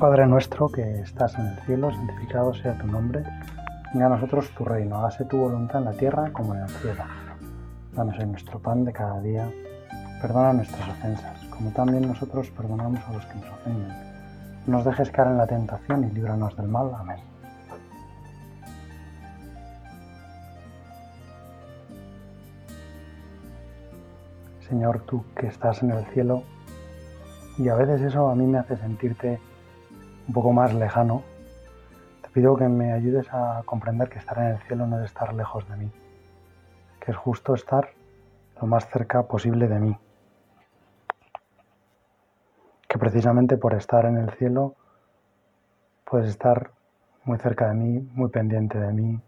Padre nuestro que estás en el cielo, santificado sea tu nombre. Venga a nosotros tu reino, hágase tu voluntad en la tierra como en el cielo. Danos hoy nuestro pan de cada día. Perdona nuestras ofensas, como también nosotros perdonamos a los que nos ofenden. No nos dejes caer en la tentación y líbranos del mal. Amén. Señor, tú que estás en el cielo, y a veces eso a mí me hace sentirte un poco más lejano, te pido que me ayudes a comprender que estar en el cielo no es estar lejos de mí, que es justo estar lo más cerca posible de mí, que precisamente por estar en el cielo puedes estar muy cerca de mí, muy pendiente de mí,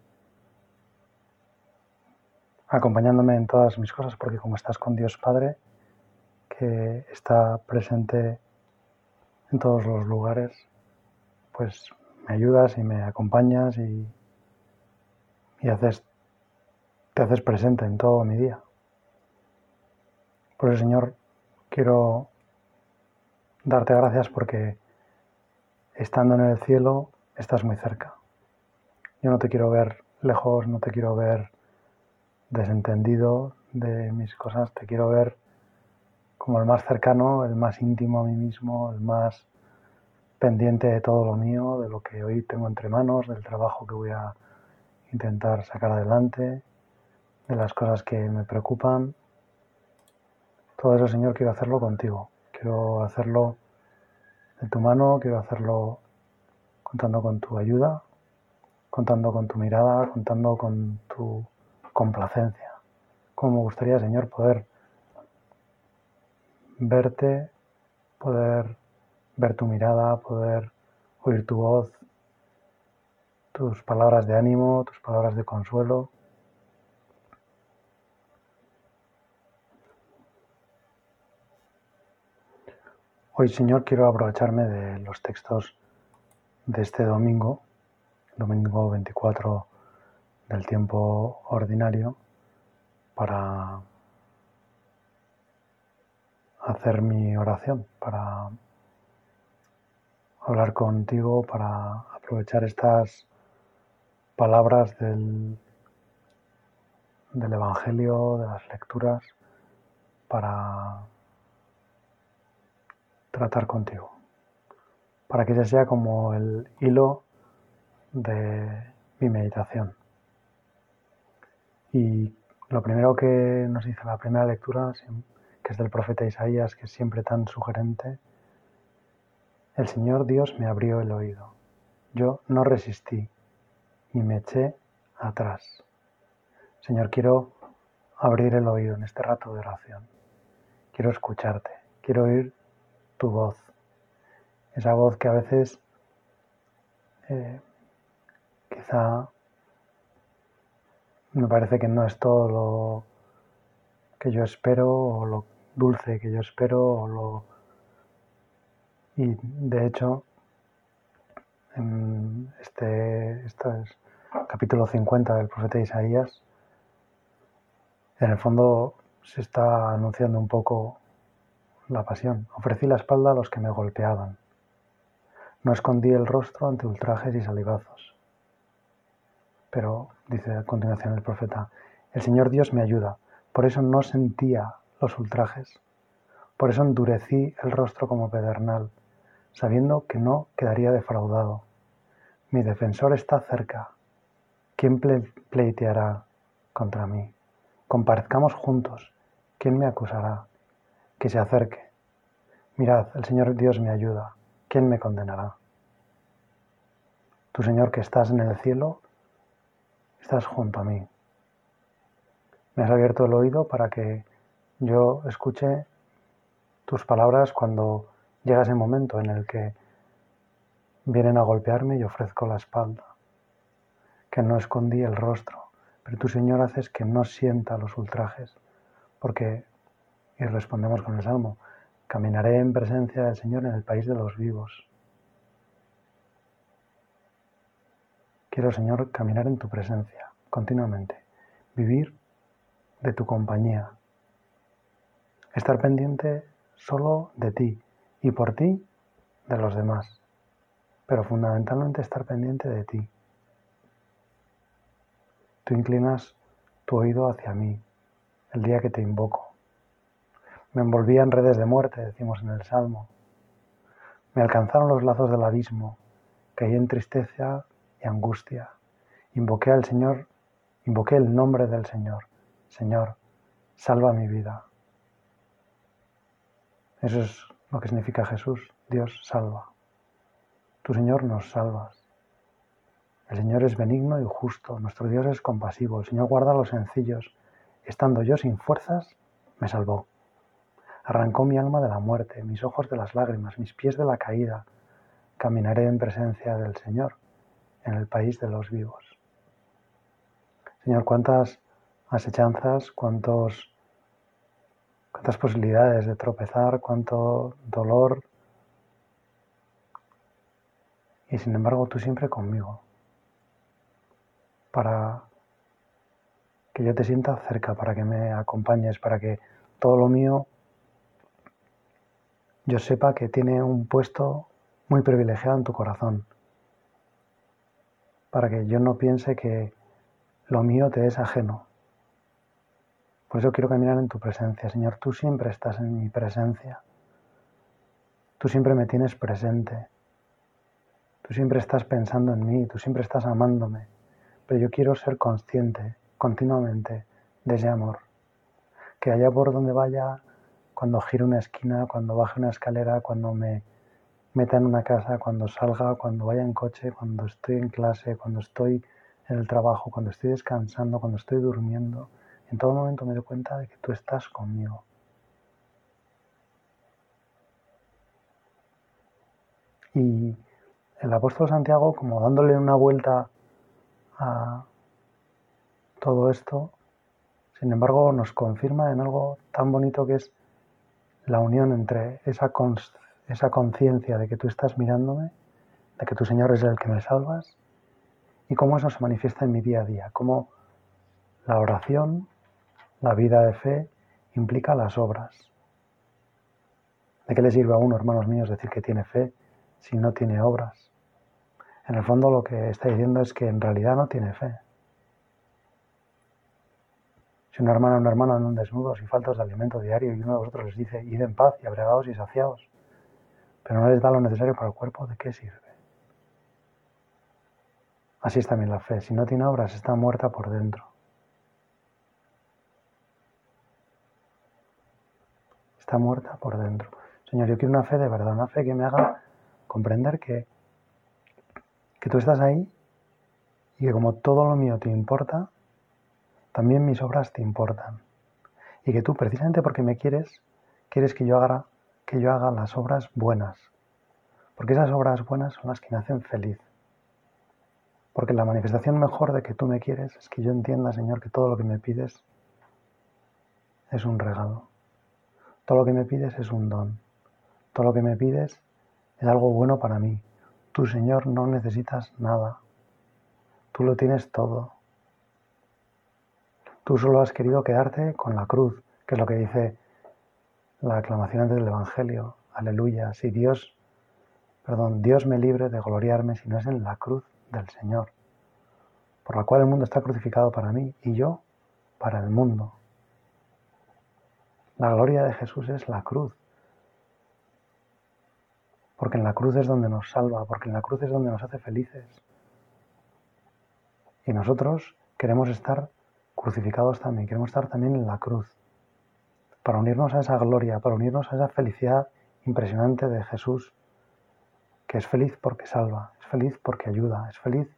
acompañándome en todas mis cosas, porque como estás con Dios Padre, que está presente en todos los lugares, pues me ayudas y me acompañas y, y te haces presente en todo mi día. Por eso, Señor, quiero darte gracias porque estando en el cielo estás muy cerca. Yo no te quiero ver lejos, no te quiero ver desentendido de mis cosas, te quiero ver como el más cercano, el más íntimo a mí mismo, el más pendiente de todo lo mío, de lo que hoy tengo entre manos, del trabajo que voy a intentar sacar adelante, de las cosas que me preocupan. Todo eso, Señor, quiero hacerlo contigo. Quiero hacerlo de tu mano, quiero hacerlo contando con tu ayuda, contando con tu mirada, contando con tu complacencia. Como me gustaría, Señor, poder verte, poder ver tu mirada, poder oír tu voz, tus palabras de ánimo, tus palabras de consuelo. Hoy, Señor, quiero aprovecharme de los textos de este domingo, domingo 24 del tiempo ordinario, para hacer mi oración, para hablar contigo, para aprovechar estas palabras del, del Evangelio, de las lecturas, para tratar contigo, para que ese sea como el hilo de mi meditación. Y lo primero que nos dice la primera lectura, que es del profeta Isaías, que es siempre tan sugerente, el Señor Dios me abrió el oído. Yo no resistí, ni me eché atrás. Señor, quiero abrir el oído en este rato de oración. Quiero escucharte, quiero oír tu voz. Esa voz que a veces eh, quizá me parece que no es todo lo que yo espero o lo dulce que yo espero o lo y de hecho, en este, es capítulo 50 del profeta Isaías, en el fondo se está anunciando un poco la pasión. Ofrecí la espalda a los que me golpeaban. No escondí el rostro ante ultrajes y salivazos. Pero, dice a continuación el profeta, el Señor Dios me ayuda, por eso no sentía los ultrajes, por eso endurecí el rostro como pedernal sabiendo que no quedaría defraudado. Mi defensor está cerca. ¿Quién pleiteará contra mí? Comparezcamos juntos. ¿Quién me acusará? Que se acerque. Mirad, el Señor Dios me ayuda. ¿Quién me condenará? Tu Señor que estás en el cielo, estás junto a mí. Me has abierto el oído para que yo escuche tus palabras cuando Llega ese momento en el que vienen a golpearme y ofrezco la espalda, que no escondí el rostro, pero tu Señor haces que no sienta los ultrajes, porque, y respondemos con el Salmo, caminaré en presencia del Señor en el país de los vivos. Quiero, Señor, caminar en tu presencia continuamente, vivir de tu compañía, estar pendiente solo de ti, y por ti de los demás. pero fundamentalmente estar pendiente de ti. Tú inclinas tu oído hacia mí el día que te invoco. Me envolvía en redes de muerte, decimos en el Salmo. Me alcanzaron los lazos del abismo, caí en tristeza y angustia. Invoqué al Señor, invoqué el nombre del Señor. Señor, salva mi vida. Eso es lo que significa Jesús. Dios salva. Tu Señor nos salvas. El Señor es benigno y justo, nuestro Dios es compasivo, el Señor guarda a los sencillos. Estando yo sin fuerzas, me salvó. Arrancó mi alma de la muerte, mis ojos de las lágrimas, mis pies de la caída. Caminaré en presencia del Señor, en el país de los vivos. Señor, cuántas asechanzas, cuántos, cuántas posibilidades de tropezar, cuánto dolor. Y sin embargo, tú siempre conmigo para que yo te sienta cerca, para que me acompañes, para que todo lo mío yo sepa que tiene un puesto muy privilegiado en tu corazón, para que yo no piense que lo mío te es ajeno. Por eso quiero caminar en tu presencia, Señor. Tú siempre estás en mi presencia. Tú siempre me tienes presente. Tú siempre estás pensando en mí, tú siempre estás amándome pero yo quiero ser consciente continuamente de ese amor. Que allá por donde vaya, cuando gire una esquina, cuando baje una escalera, cuando me meta en una casa, cuando salga, cuando vaya en coche, cuando estoy en clase, cuando estoy en el trabajo, cuando estoy descansando, cuando estoy durmiendo, en todo momento me doy cuenta de que tú estás conmigo. Y el apóstol Santiago, como dándole una vuelta a todo esto, sin embargo, nos confirma en algo tan bonito que es la unión entre esa, conciencia de que tú estás mirándome, de que tu Señor es el que me salvas, y cómo eso se manifiesta en mi día a día, cómo la oración, la vida de fe, implica las obras. ¿De qué le sirve a uno, hermanos míos, decir que tiene fe si no tiene obras? En el fondo lo que está diciendo es que en realidad no tiene fe. Si una hermana o un hermano andan desnudos y faltos de alimento diario y uno de vosotros les dice, id en paz y abregados y saciados, pero no les da lo necesario para el cuerpo, ¿de qué sirve? Así es también la fe. Si no tiene obras, está muerta por dentro. Está muerta por dentro. Señor, yo quiero una fe de verdad, una fe que me haga comprender que que tú estás ahí y que como todo lo mío te importa, también mis obras te importan. Y que tú, precisamente porque me quieres, quieres que yo haga, que yo haga las obras buenas. Porque esas obras buenas son las que me hacen feliz. Porque la manifestación mejor de que tú me quieres es que yo entienda, Señor, que todo lo que me pides es un regalo. Todo lo que me pides es un don. Todo lo que me pides es algo bueno para mí, Tú, Señor, no necesitas nada. Tú lo tienes todo. Tú solo has querido quedarte con la cruz, que es lo que dice la aclamación antes del Evangelio. Aleluya. Si Dios, perdón, Dios me libre de gloriarme si no es en la cruz del Señor, por la cual el mundo está crucificado para mí y yo para el mundo. La gloria de Jesús es la cruz porque en la cruz es donde nos salva, porque en la cruz es donde nos hace felices. Y nosotros queremos estar crucificados también, queremos estar también en la cruz, para unirnos a esa gloria, para unirnos a esa felicidad impresionante de Jesús, que es feliz porque salva, es feliz porque ayuda, es feliz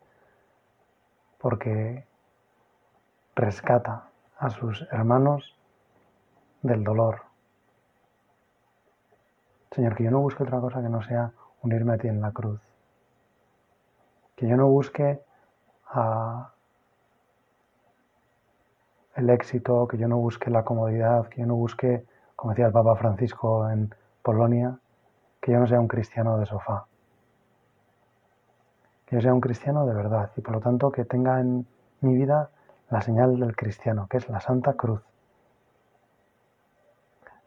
porque rescata a sus hermanos del dolor, Señor, que yo no busque otra cosa que no sea unirme a ti en la cruz. Que yo no busque ah, el éxito, que yo no busque la comodidad, que yo no busque, como decía el Papa Francisco en Polonia, que yo no sea un cristiano de sofá. Que yo sea un cristiano de verdad y por lo tanto que tenga en mi vida la señal del cristiano, que es la Santa Cruz.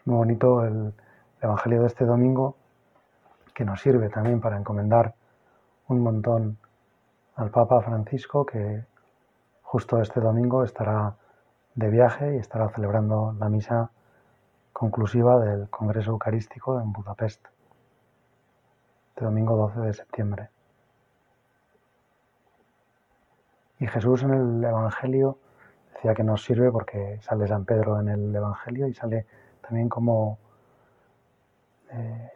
Muy bonito el, el Evangelio de este domingo, que nos sirve también para encomendar un montón al Papa Francisco que justo este domingo estará de viaje y estará celebrando la misa conclusiva del Congreso Eucarístico en Budapest, este domingo 12 de septiembre. Y Jesús en el Evangelio decía que nos sirve porque sale San Pedro en el Evangelio y sale también como eh,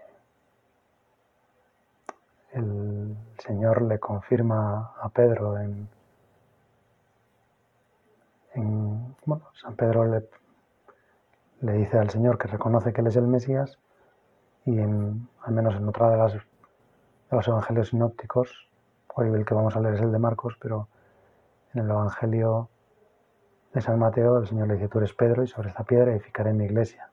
el Señor le confirma a Pedro en, bueno, San Pedro le, dice al Señor que reconoce que Él es el Mesías y al menos en otra de, las, de los evangelios sinópticos, hoy el que vamos a leer es el de Marcos, pero en el Evangelio de San Mateo el Señor le dice, tú eres Pedro y sobre esta piedra edificaré mi iglesia.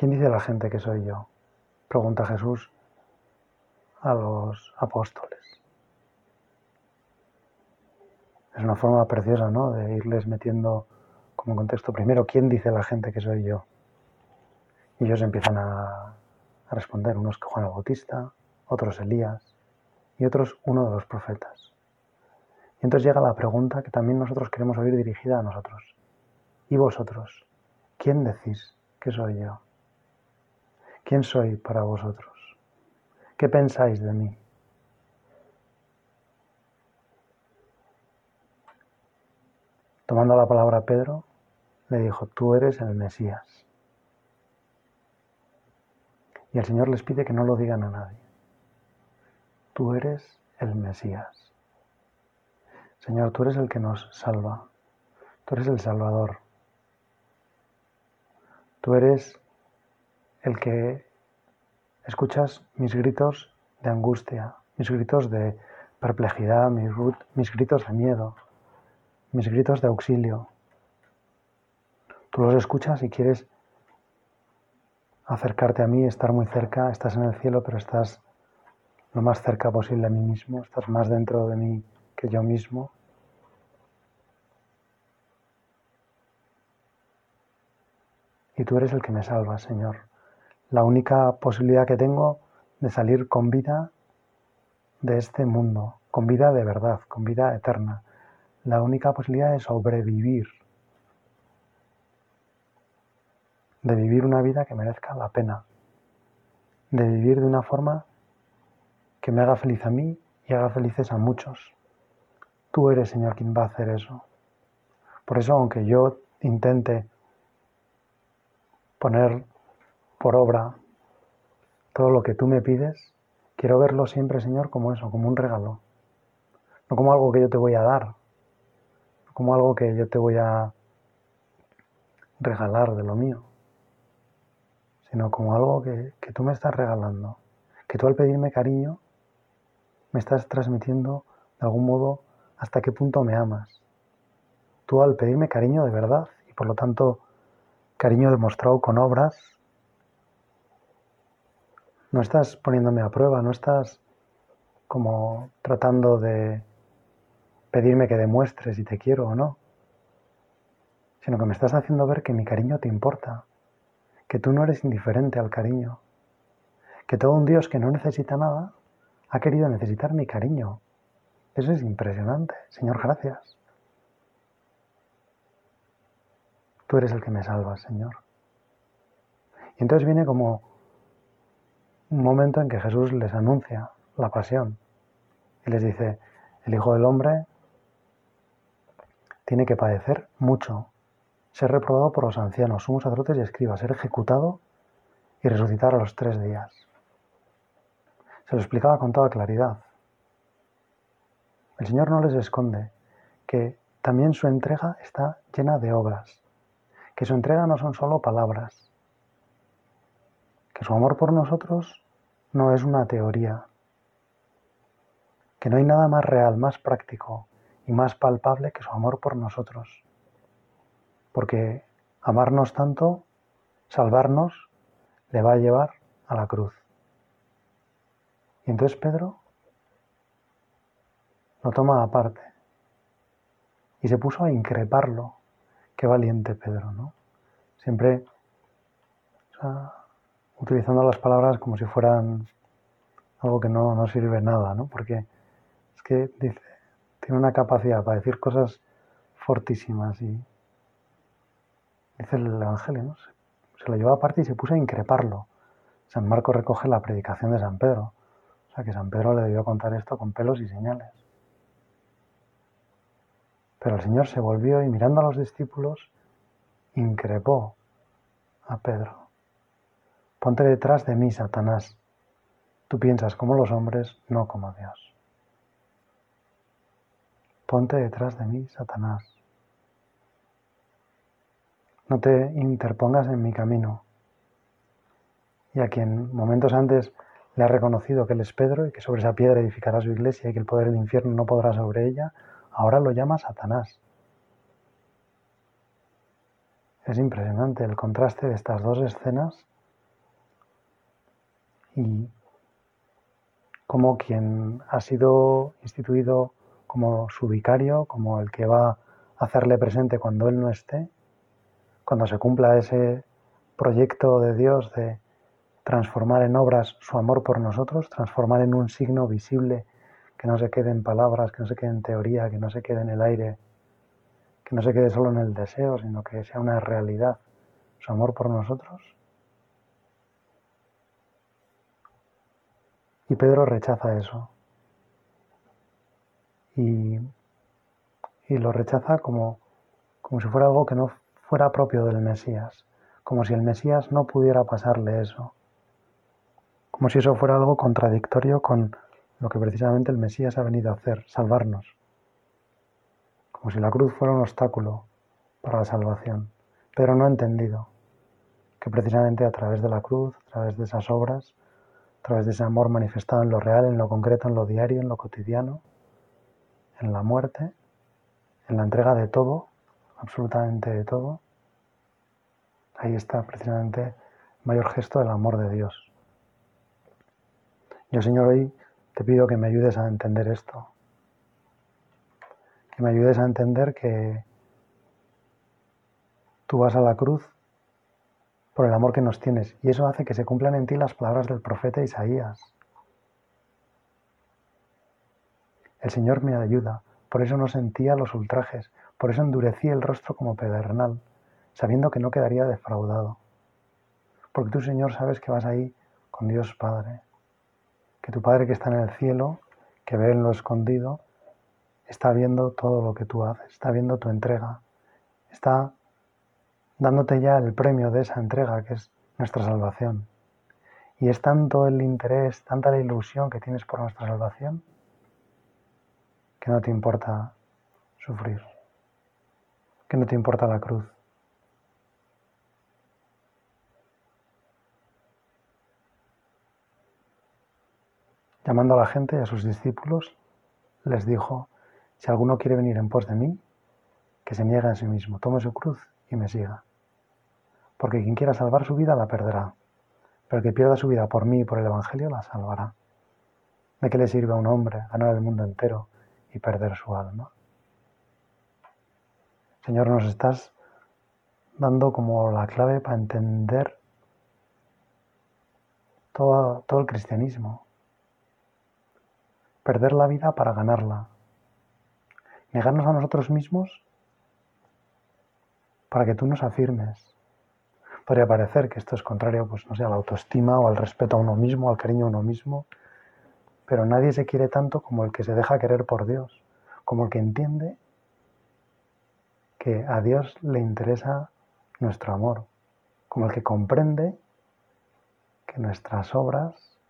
¿Quién dice la gente que soy yo? Pregunta Jesús a los apóstoles. Es una forma preciosa, ¿no? De irles metiendo como contexto. Primero, ¿quién dice la gente que soy yo? Y ellos empiezan a, a responder, unos que Juan el Bautista, otros Elías y otros uno de los profetas. Y entonces llega la pregunta que también nosotros queremos oír dirigida a nosotros. ¿Y vosotros? ¿Quién decís que soy yo? ¿Quién soy para vosotros? ¿Qué pensáis de mí? Tomando la palabra Pedro, le dijo, tú eres el Mesías. Y el Señor les pide que no lo digan a nadie. Tú eres el Mesías. Señor, tú eres el que nos salva. Tú eres el Salvador. Tú eres el que escuchas mis gritos de angustia, mis gritos de perplejidad, mis, gritos de miedo, mis gritos de auxilio. Tú los escuchas y quieres acercarte a mí, estar muy cerca, estás en el cielo, pero estás lo más cerca posible a mí mismo, estás más dentro de mí que yo mismo. Y tú eres el que me salva, Señor la única posibilidad que tengo de salir con vida de este mundo, con vida de verdad, con vida eterna. La única posibilidad de sobrevivir, de vivir una vida que merezca la pena, de vivir de una forma que me haga feliz a mí y haga felices a muchos. Tú eres, Señor, quien va a hacer eso. Por eso, aunque yo intente poner por obra todo lo que tú me pides, quiero verlo siempre, Señor, como eso, como un regalo. No como algo que yo te voy a dar, no como algo que yo te voy a regalar de lo mío, sino como algo que, que tú me estás regalando. Que tú al pedirme cariño me estás transmitiendo de algún modo hasta qué punto me amas. Tú al pedirme cariño de verdad y por lo tanto cariño demostrado con obras, no estás poniéndome a prueba, no estás como tratando de pedirme que demuestres si te quiero o no, sino que me estás haciendo ver que mi cariño te importa, que tú no eres indiferente al cariño, que todo un Dios que no necesita nada ha querido necesitar mi cariño. Eso es impresionante. Señor, gracias. Tú eres el que me salvas, Señor. Y entonces viene como un momento en que Jesús les anuncia la pasión y les dice, el Hijo del Hombre tiene que padecer mucho, ser reprobado por los ancianos, sumos sacerdotes y escribas, ser ejecutado y resucitar a los tres días. Se lo explicaba con toda claridad. El Señor no les esconde que también su entrega está llena de obras, que su entrega no son solo palabras, que su amor por nosotros no es una teoría, que no hay nada más real, más práctico y más palpable que su amor por nosotros. Porque amarnos tanto, salvarnos, le va a llevar a la cruz. Y entonces Pedro lo toma aparte y se puso a increparlo. Qué valiente Pedro, ¿no? Siempre utilizando las palabras como si fueran algo que no, no sirve nada, ¿no? Porque es que dice, tiene una capacidad para decir cosas fortísimas y dice el Evangelio, ¿no? Se, lo llevó aparte y se puso a increparlo. San Marcos recoge la predicación de San Pedro. O sea que San Pedro le debió contar esto con pelos y señales. Pero el Señor se volvió y mirando a los discípulos, increpó a Pedro. Ponte detrás de mí, Satanás. Tú piensas como los hombres, no como Dios. Ponte detrás de mí, Satanás. No te interpongas en mi camino. Y a quien momentos antes le ha reconocido que él es Pedro y que sobre esa piedra edificará su iglesia y que el poder del infierno no podrá sobre ella, ahora lo llama Satanás. Es impresionante el contraste de estas dos escenas y como quien ha sido instituido como su vicario, como el que va a hacerle presente cuando él no esté, cuando se cumpla ese proyecto de Dios de transformar en obras su amor por nosotros, transformar en un signo visible que no se quede en palabras, que no se quede en teoría, que no se quede en el aire, que no se quede solo en el deseo, sino que sea una realidad su amor por nosotros. Y Pedro rechaza eso. Y, y lo rechaza como, como si fuera algo que no fuera propio del Mesías, como si el Mesías no pudiera pasarle eso, como si eso fuera algo contradictorio con lo que precisamente el Mesías ha venido a hacer, salvarnos, como si la cruz fuera un obstáculo para la salvación, pero no ha entendido que precisamente a través de la cruz, a través de esas obras, a través de ese amor manifestado en lo real, en lo concreto, en lo diario, en lo cotidiano, en la muerte, en la entrega de todo, absolutamente de todo, ahí está precisamente el mayor gesto del amor de Dios. Yo, Señor, hoy te pido que me ayudes a entender esto, que me ayudes a entender que tú vas a la cruz por el amor que nos tienes y eso hace que se cumplan en ti las palabras del profeta Isaías. El Señor me ayuda, por eso no sentía los ultrajes, por eso endurecí el rostro como pedernal, sabiendo que no quedaría defraudado. Porque tú, Señor, sabes que vas ahí con Dios Padre, que tu Padre que está en el cielo, que ve en lo escondido, está viendo todo lo que tú haces, está viendo tu entrega, está dándote ya el premio de esa entrega que es nuestra salvación. Y es tanto el interés, tanta la ilusión que tienes por nuestra salvación, que no te importa sufrir, que no te importa la cruz. Llamando a la gente y a sus discípulos, les dijo, si alguno quiere venir en pos de mí, que se niegue a sí mismo, tome su cruz y me siga. Porque quien quiera salvar su vida la perderá, pero el que pierda su vida por mí y por el Evangelio la salvará. ¿De qué le sirve a un hombre ganar el mundo entero y perder su alma? Señor, nos estás dando como la clave para entender todo, todo el cristianismo, perder la vida para ganarla, negarnos a nosotros mismos para que tú nos afirmes. Podría parecer que esto es contrario, pues no sé, a la autoestima o al respeto a uno mismo, al cariño a uno mismo, pero nadie se quiere tanto como el que se deja querer por Dios, como el que entiende que a Dios le interesa nuestro amor, como el que comprende que nuestras obras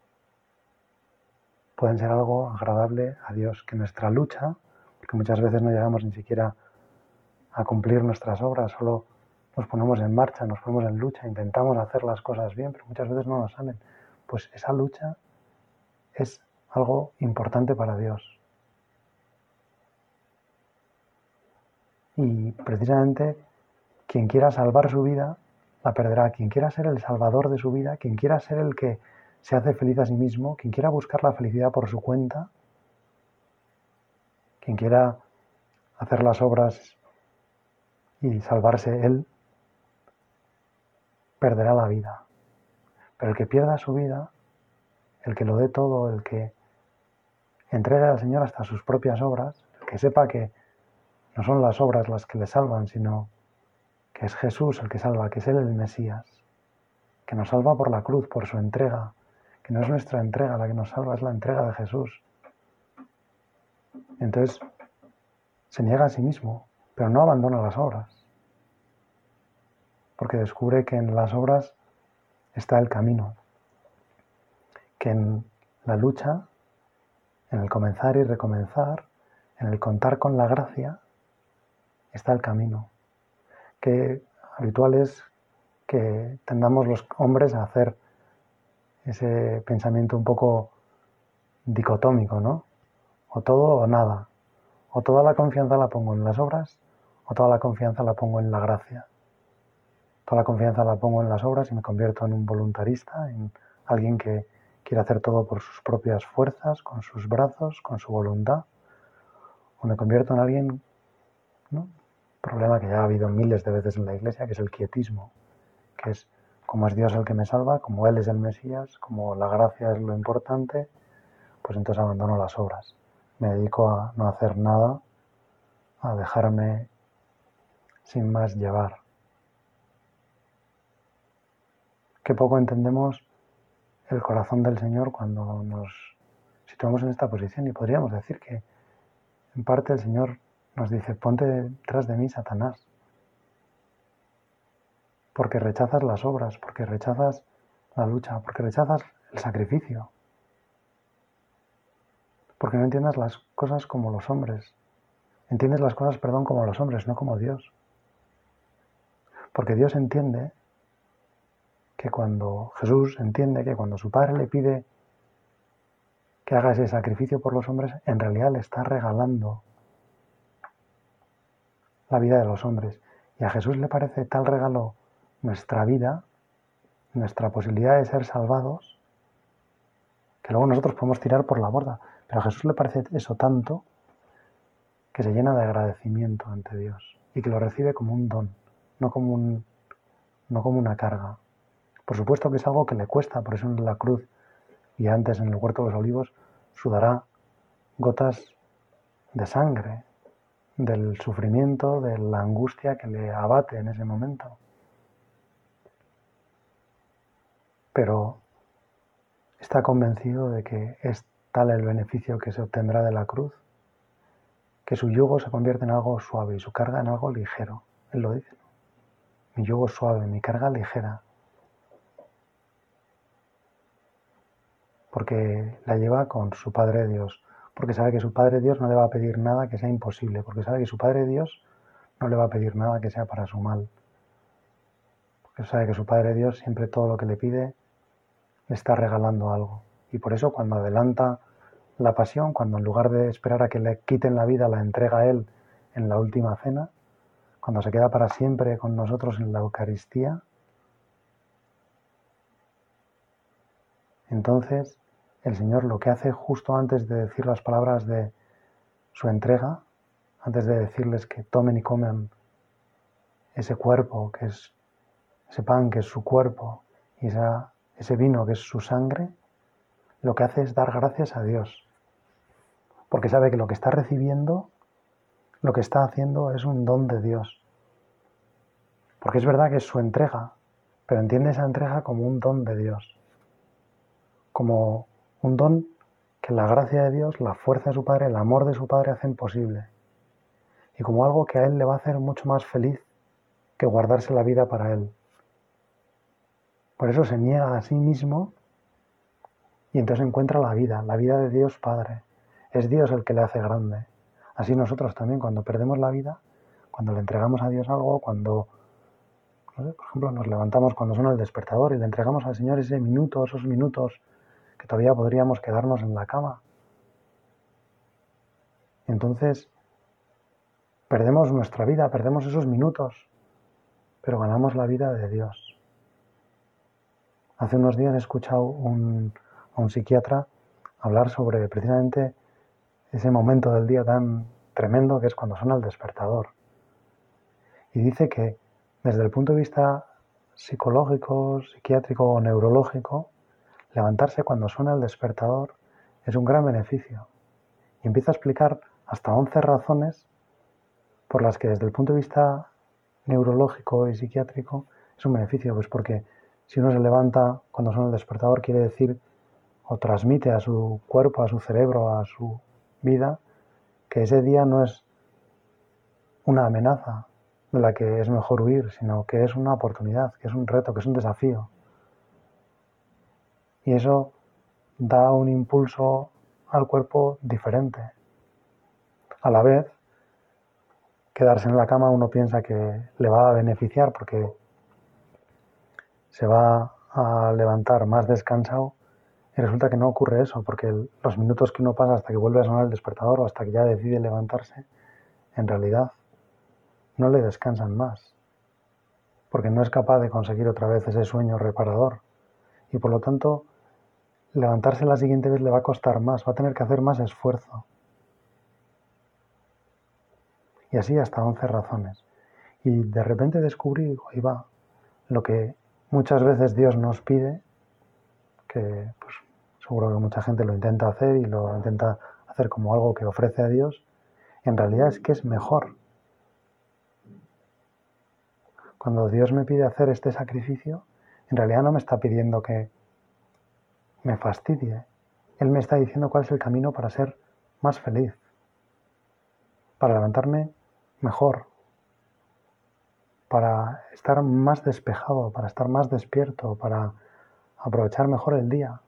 pueden ser algo agradable a Dios, que nuestra lucha, porque muchas veces no llegamos ni siquiera a cumplir nuestras obras, solo nos ponemos en marcha, nos ponemos en lucha, intentamos hacer las cosas bien, pero muchas veces no nos salen. Pues esa lucha es algo importante para Dios. Y precisamente quien quiera salvar su vida, la perderá. Quien quiera ser el salvador de su vida, quien quiera ser el que se hace feliz a sí mismo, quien quiera buscar la felicidad por su cuenta, quien quiera hacer las obras y salvarse él, perderá la vida. Pero el que pierda su vida, el que lo dé todo, el que entregue al Señor hasta sus propias obras, el que sepa que no son las obras las que le salvan, sino que es Jesús el que salva, que es Él el Mesías, que nos salva por la cruz, por su entrega, que no es nuestra entrega la que nos salva, es la entrega de Jesús. Entonces, se niega a sí mismo, pero no abandona las obras, porque descubre que en las obras está el camino, que en la lucha, en el comenzar y recomenzar, en el contar con la gracia, está el camino, que habitual es que tendamos los hombres a hacer ese pensamiento un poco dicotómico, ¿no? O todo o nada. O toda la confianza la pongo en las obras o toda la confianza la pongo en la gracia. La confianza la pongo en las obras y me convierto en un voluntarista, en alguien que quiere hacer todo por sus propias fuerzas, con sus brazos, con su voluntad. O me convierto en alguien, ¿no? Problema que ya ha habido miles de veces en la iglesia, que es el quietismo, que es como es Dios el que me salva, como Él es el Mesías, como la gracia es lo importante, pues entonces abandono las obras. Me dedico a no hacer nada, a dejarme sin más llevar. Qué poco entendemos el corazón del Señor cuando nos situamos en esta posición y podríamos decir que en parte el Señor nos dice, ponte detrás de mí, Satanás, porque rechazas las obras, porque rechazas la lucha, porque rechazas el sacrificio, porque no entiendas las cosas como los hombres, entiendes las cosas, perdón, como los hombres, no como Dios. Porque Dios entiende que cuando Jesús entiende que cuando su Padre le pide que haga ese sacrificio por los hombres, en realidad le está regalando la vida de los hombres. Y a Jesús le parece tal regalo nuestra vida, nuestra posibilidad de ser salvados, que luego nosotros podemos tirar por la borda. Pero a Jesús le parece eso tanto que se llena de agradecimiento ante Dios y que lo recibe como un don no como, un, no como una carga. Por supuesto que es algo que le cuesta, por eso en la cruz y antes en el huerto de los olivos sudará gotas de sangre, del sufrimiento, de la angustia que le abate en ese momento. Pero está convencido de que es tal el beneficio que se obtendrá de la cruz, que su yugo se convierte en algo suave y su carga en algo ligero. Él lo dice mi yugo suave, mi carga ligera, porque la lleva con su Padre Dios, porque sabe que su Padre Dios no le va a pedir nada que sea imposible, porque sabe que su Padre Dios no le va a pedir nada que sea para su mal, porque sabe que su Padre Dios siempre todo lo que le pide le está regalando algo. Y por eso cuando adelanta la pasión, cuando en lugar de esperar a que le quiten la vida, la entrega a Él en la última cena, cuando se queda para siempre con nosotros en la Eucaristía, entonces el Señor lo que hace justo antes de decir las palabras de su entrega, antes de decirles que tomen y comen ese cuerpo, que es ese pan, que es su cuerpo, y ese vino, que es su sangre, lo que hace es dar gracias a Dios, porque sabe que lo que está recibiendo lo que está haciendo es un don de Dios. Porque es verdad que es su entrega, pero entiende esa entrega como un don de Dios. Como un don que la gracia de Dios, la fuerza de su Padre, el amor de su Padre hacen posible. Y como algo que a Él le va a hacer mucho más feliz que guardarse la vida para Él. Por eso se niega a sí mismo y entonces encuentra la vida, la vida de Dios Padre. Es Dios el que le hace grande. Así nosotros también, cuando perdemos la vida, cuando le entregamos a Dios algo, cuando, por ejemplo, nos levantamos cuando suena el despertador y le entregamos al Señor ese minuto, esos minutos que todavía podríamos quedarnos en la cama. Entonces, perdemos nuestra vida, perdemos esos minutos, pero ganamos la vida de Dios. Hace unos días he escuchado a un psiquiatra hablar sobre precisamente ese momento del día tan tremendo que es cuando suena el despertador. Y dice que desde el punto de vista psicológico, psiquiátrico o neurológico, levantarse cuando suena el despertador es un gran beneficio. Y empieza a explicar hasta 11 razones por las que desde el punto de vista neurológico y psiquiátrico es un beneficio, pues porque si uno se levanta cuando suena el despertador quiere decir o transmite a su cuerpo, a su cerebro, a su vida, que ese día no es una amenaza de la que es mejor huir, sino que es una oportunidad, que es un reto, que es un desafío. Y eso da un impulso al cuerpo diferente. A la vez, quedarse en la cama uno piensa que le va a beneficiar porque se va a levantar más descansado y resulta que no ocurre eso, porque los minutos que uno pasa hasta que vuelve a sonar el despertador o hasta que ya decide levantarse, en realidad no le descansan más, porque no es capaz de conseguir otra vez ese sueño reparador. Y por lo tanto, levantarse la siguiente vez le va a costar más, va a tener que hacer más esfuerzo. Y así hasta 11 razones. Y de repente descubrí, ahí va, lo que muchas veces Dios nos pide, que pues, seguro que mucha gente lo intenta hacer y lo intenta hacer como algo que ofrece a Dios, en realidad es que es mejor. Cuando Dios me pide hacer este sacrificio, en realidad no me está pidiendo que me fastidie. Él me está diciendo cuál es el camino para ser más feliz, para levantarme mejor, para estar más despejado, para estar más despierto, para aprovechar mejor el día.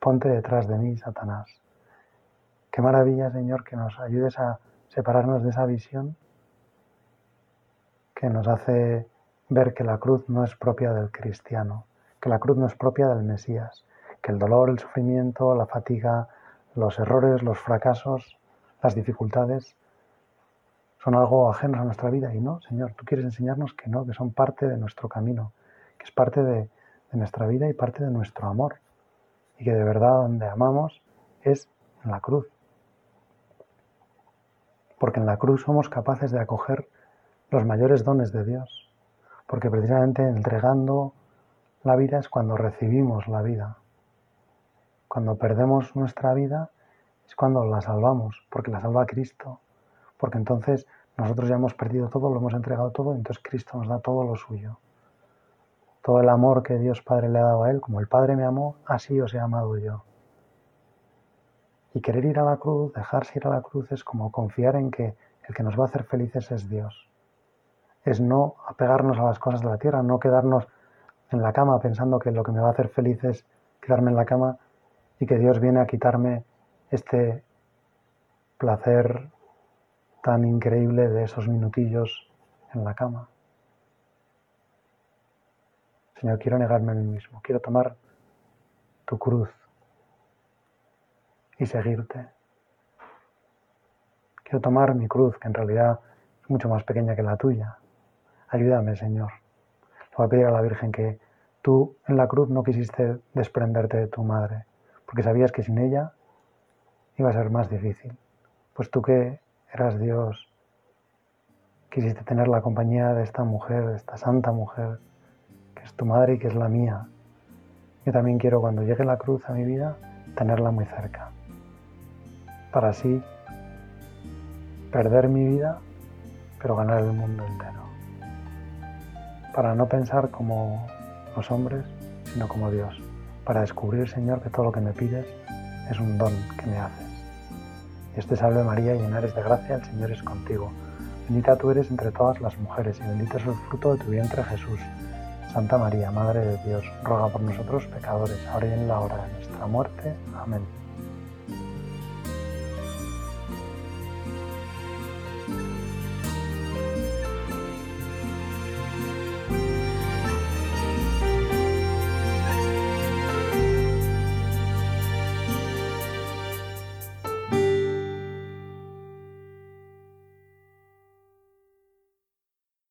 Ponte detrás de mí, Satanás. Qué maravilla, Señor, que nos ayudes a separarnos de esa visión que nos hace ver que la cruz no es propia del cristiano, que la cruz no es propia del Mesías, que el dolor, el sufrimiento, la fatiga, los errores, los fracasos, las dificultades son algo ajenos a nuestra vida. Y no, Señor, tú quieres enseñarnos que no, que son parte de nuestro camino, que es parte de, de nuestra vida y parte de nuestro amor. Y que de verdad donde amamos es en la cruz. Porque en la cruz somos capaces de acoger los mayores dones de Dios, porque precisamente entregando la vida es cuando recibimos la vida. Cuando perdemos nuestra vida es cuando la salvamos, porque la salva Cristo, porque entonces nosotros ya hemos perdido todo, lo hemos entregado todo, entonces Cristo nos da todo lo suyo. Todo el amor que Dios Padre le ha dado a Él, como el Padre me amó, así os he amado yo. Y querer ir a la cruz, dejarse ir a la cruz, es como confiar en que el que nos va a hacer felices es Dios. Es no apegarnos a las cosas de la tierra, no quedarnos en la cama pensando que lo que me va a hacer feliz es quedarme en la cama y que Dios viene a quitarme este placer tan increíble de esos minutillos en la cama. Señor, quiero negarme a mí mismo, quiero tomar tu cruz y seguirte. Quiero tomar mi cruz, que en realidad es mucho más pequeña que la tuya. Ayúdame, Señor. Le voy a pedir a la Virgen que tú en la cruz no quisiste desprenderte de tu madre, porque sabías que sin ella iba a ser más difícil. Pues tú que eras Dios, quisiste tener la compañía de esta mujer, de esta santa mujer, que es tu madre y que es la mía. Yo también quiero cuando llegue la cruz a mi vida tenerla muy cerca, para así perder mi vida, pero ganar el mundo entero. Para no pensar como los hombres, sino como Dios. Para descubrir, Señor, que todo lo que me pides es un don que me haces. Dios te salve María, llena eres de gracia, el Señor es contigo. Bendita tú eres entre todas las mujeres y bendito es el fruto de tu vientre Jesús. Santa María, Madre de Dios, ruega por nosotros pecadores, ahora y en la hora de nuestra muerte. Amén.